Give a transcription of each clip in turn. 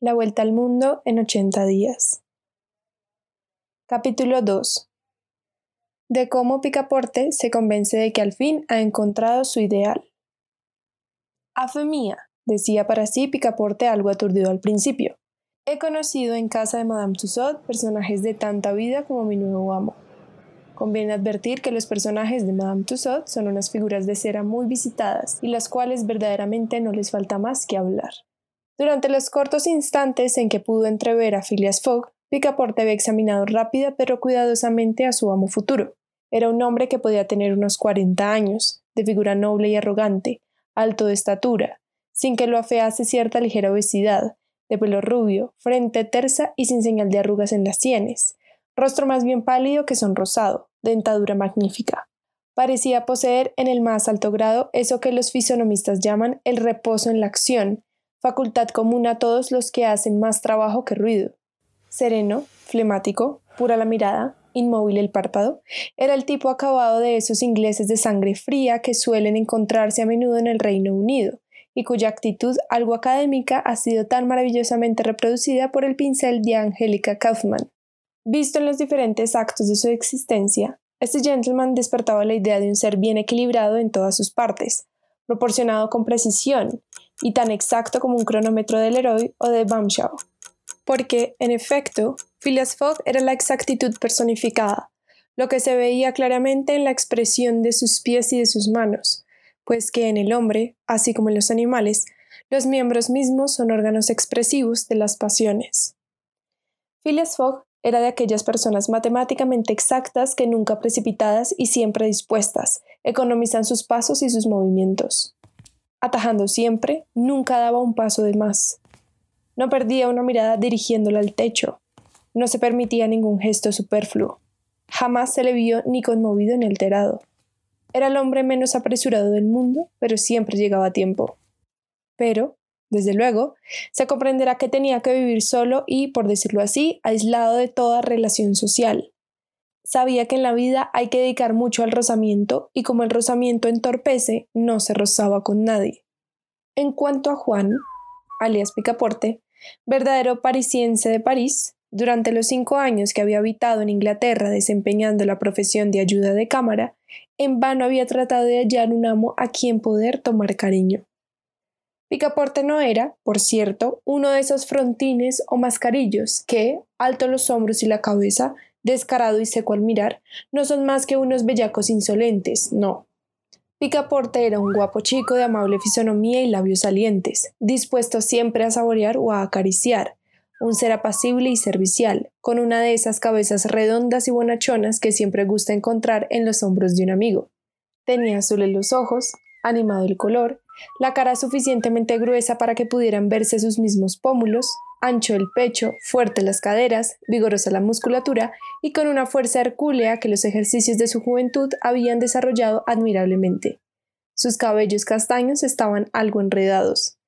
La vuelta al mundo en 80 días. Capítulo 2. De cómo Picaporte se convence de que al fin ha encontrado su ideal. A fe mía, decía para sí Picaporte algo aturdido al principio. He conocido en casa de Madame Tussaud personajes de tanta vida como mi nuevo amo. Conviene advertir que los personajes de Madame Tussaud son unas figuras de cera muy visitadas y las cuales verdaderamente no les falta más que hablar. Durante los cortos instantes en que pudo entrever a Phileas Fogg, Picaporte había examinado rápida pero cuidadosamente a su amo futuro. Era un hombre que podía tener unos 40 años, de figura noble y arrogante, alto de estatura, sin que lo afease cierta ligera obesidad, de pelo rubio, frente tersa y sin señal de arrugas en las sienes, rostro más bien pálido que sonrosado, dentadura magnífica. Parecía poseer en el más alto grado eso que los fisonomistas llaman el reposo en la acción, facultad común a todos los que hacen más trabajo que ruido. Sereno, flemático, pura la mirada, inmóvil el párpado, era el tipo acabado de esos ingleses de sangre fría que suelen encontrarse a menudo en el Reino Unido, y cuya actitud algo académica ha sido tan maravillosamente reproducida por el pincel de Angélica Kaufmann. Visto en los diferentes actos de su existencia, este gentleman despertaba la idea de un ser bien equilibrado en todas sus partes, proporcionado con precisión, y tan exacto como un cronómetro del héroe o de Bamshaw. Porque, en efecto, Phileas Fogg era la exactitud personificada, lo que se veía claramente en la expresión de sus pies y de sus manos, pues que en el hombre, así como en los animales, los miembros mismos son órganos expresivos de las pasiones. Phileas Fogg era de aquellas personas matemáticamente exactas que nunca precipitadas y siempre dispuestas, economizan sus pasos y sus movimientos. Atajando siempre, nunca daba un paso de más. No perdía una mirada dirigiéndola al techo. No se permitía ningún gesto superfluo. Jamás se le vio ni conmovido ni alterado. Era el hombre menos apresurado del mundo, pero siempre llegaba a tiempo. Pero, desde luego, se comprenderá que tenía que vivir solo y, por decirlo así, aislado de toda relación social. Sabía que en la vida hay que dedicar mucho al rozamiento y como el rozamiento entorpece, no se rozaba con nadie. En cuanto a Juan, alias Picaporte, verdadero parisiense de París, durante los cinco años que había habitado en Inglaterra desempeñando la profesión de ayuda de cámara, en vano había tratado de hallar un amo a quien poder tomar cariño. Picaporte no era, por cierto, uno de esos frontines o mascarillos que, alto los hombros y la cabeza, descarado y seco al mirar, no son más que unos bellacos insolentes, no. Picaporte era un guapo chico de amable fisonomía y labios salientes, dispuesto siempre a saborear o a acariciar, un ser apacible y servicial, con una de esas cabezas redondas y bonachonas que siempre gusta encontrar en los hombros de un amigo. Tenía azules los ojos, animado el color, la cara suficientemente gruesa para que pudieran verse sus mismos pómulos, ancho el pecho, fuerte las caderas, vigorosa la musculatura y con una fuerza hercúlea que los ejercicios de su juventud habían desarrollado admirablemente. Sus cabellos castaños estaban algo enredados,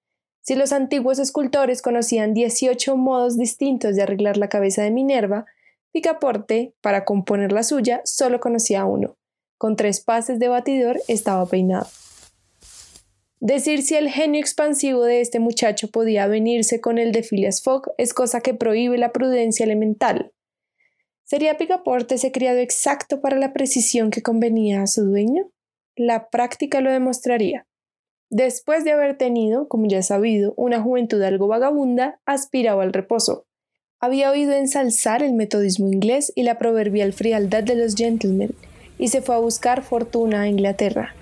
si los antiguos escultores conocían 18 modos distintos de arreglar la cabeza de Minerva, Picaporte, para componer la suya, solo conocía uno. Con tres pases de batidor estaba peinado. Decir si el genio expansivo de este muchacho podía venirse con el de Phileas Fogg es cosa que prohíbe la prudencia elemental. ¿Sería Picaporte ese criado exacto para la precisión que convenía a su dueño? La práctica lo demostraría. Después de haber tenido, como ya sabido, una juventud algo vagabunda, aspiraba al reposo. Había oído ensalzar el metodismo inglés y la proverbial frialdad de los gentlemen, y se fue a buscar fortuna a Inglaterra.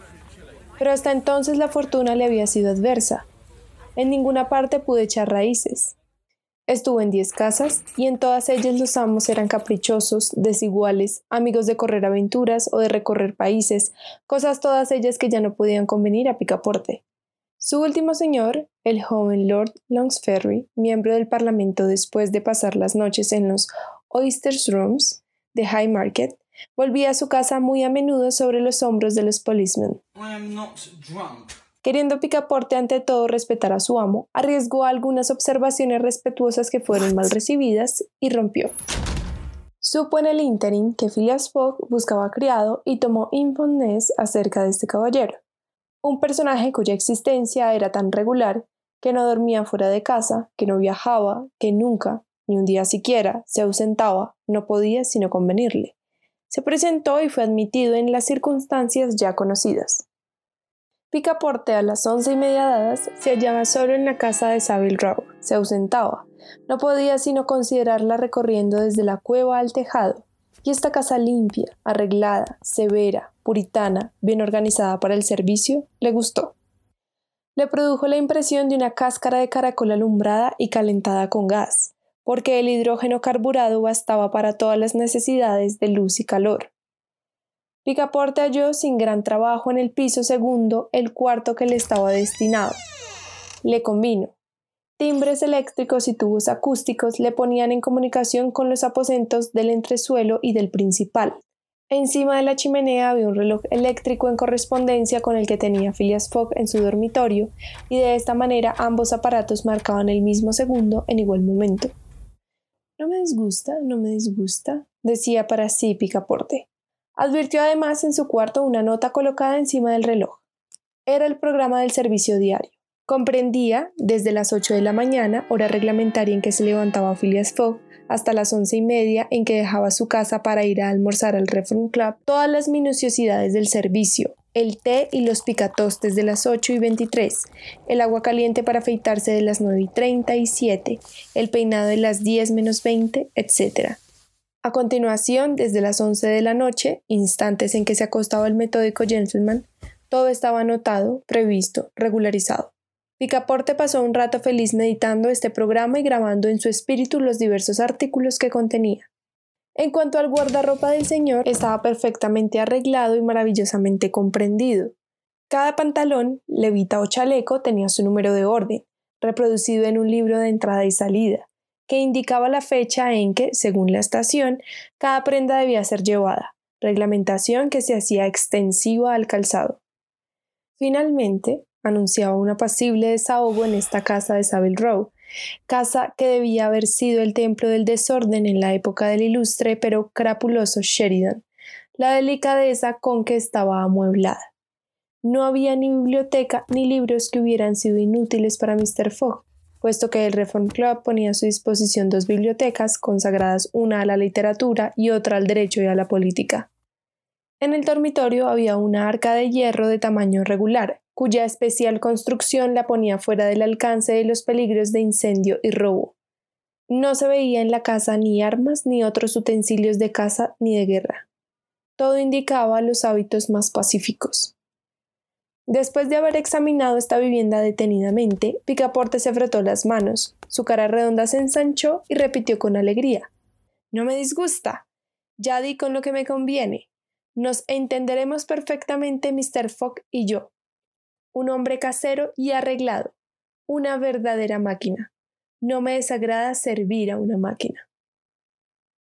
Pero hasta entonces la fortuna le había sido adversa. En ninguna parte pude echar raíces. Estuvo en diez casas y en todas ellas los amos eran caprichosos, desiguales, amigos de correr aventuras o de recorrer países, cosas todas ellas que ya no podían convenir a Picaporte. Su último señor, el joven Lord Longsferry, miembro del Parlamento después de pasar las noches en los Oysters Rooms de High Market, volvía a su casa muy a menudo sobre los hombros de los policemen. Queriendo Picaporte ante todo respetar a su amo, arriesgó algunas observaciones respetuosas que fueron mal recibidas y rompió. Supo en el ínterin que Phileas Fogg buscaba criado y tomó informes acerca de este caballero, un personaje cuya existencia era tan regular que no dormía fuera de casa, que no viajaba, que nunca, ni un día siquiera, se ausentaba, no podía sino convenirle. Se presentó y fue admitido en las circunstancias ya conocidas. Picaporte a las once y media dadas se hallaba solo en la casa de Savile Row. Se ausentaba. No podía sino considerarla recorriendo desde la cueva al tejado. Y esta casa limpia, arreglada, severa, puritana, bien organizada para el servicio, le gustó. Le produjo la impresión de una cáscara de caracol alumbrada y calentada con gas, porque el hidrógeno carburado bastaba para todas las necesidades de luz y calor. Picaporte halló sin gran trabajo en el piso segundo el cuarto que le estaba destinado. Le convino. Timbres eléctricos y tubos acústicos le ponían en comunicación con los aposentos del entresuelo y del principal. Encima de la chimenea había un reloj eléctrico en correspondencia con el que tenía Phileas Fogg en su dormitorio, y de esta manera ambos aparatos marcaban el mismo segundo en igual momento. No me disgusta, no me disgusta, decía para sí Picaporte. Advirtió además en su cuarto una nota colocada encima del reloj. Era el programa del servicio diario. Comprendía desde las 8 de la mañana, hora reglamentaria en que se levantaba Phileas Fogg, hasta las once y media en que dejaba su casa para ir a almorzar al Reform Club, todas las minuciosidades del servicio, el té y los picatostes de las 8 y 23, el agua caliente para afeitarse de las 9 y 37, el peinado de las 10 menos 20, etc. A continuación, desde las once de la noche, instantes en que se acostaba el metódico gentleman, todo estaba anotado, previsto, regularizado. Picaporte pasó un rato feliz meditando este programa y grabando en su espíritu los diversos artículos que contenía. En cuanto al guardarropa del señor, estaba perfectamente arreglado y maravillosamente comprendido. Cada pantalón, levita o chaleco tenía su número de orden, reproducido en un libro de entrada y salida que indicaba la fecha en que, según la estación, cada prenda debía ser llevada, reglamentación que se hacía extensiva al calzado. Finalmente, anunciaba un apacible desahogo en esta casa de Savile Row, casa que debía haber sido el templo del desorden en la época del ilustre pero crapuloso Sheridan, la delicadeza con que estaba amueblada. No había ni biblioteca ni libros que hubieran sido inútiles para Mr. Fogg, puesto que el Reform Club ponía a su disposición dos bibliotecas consagradas una a la literatura y otra al derecho y a la política. En el dormitorio había una arca de hierro de tamaño regular, cuya especial construcción la ponía fuera del alcance de los peligros de incendio y robo. No se veía en la casa ni armas ni otros utensilios de caza ni de guerra. Todo indicaba los hábitos más pacíficos. Después de haber examinado esta vivienda detenidamente, Picaporte se frotó las manos, su cara redonda se ensanchó y repitió con alegría. No me disgusta. Ya di con lo que me conviene. Nos entenderemos perfectamente Mr. Fogg y yo. Un hombre casero y arreglado. Una verdadera máquina. No me desagrada servir a una máquina.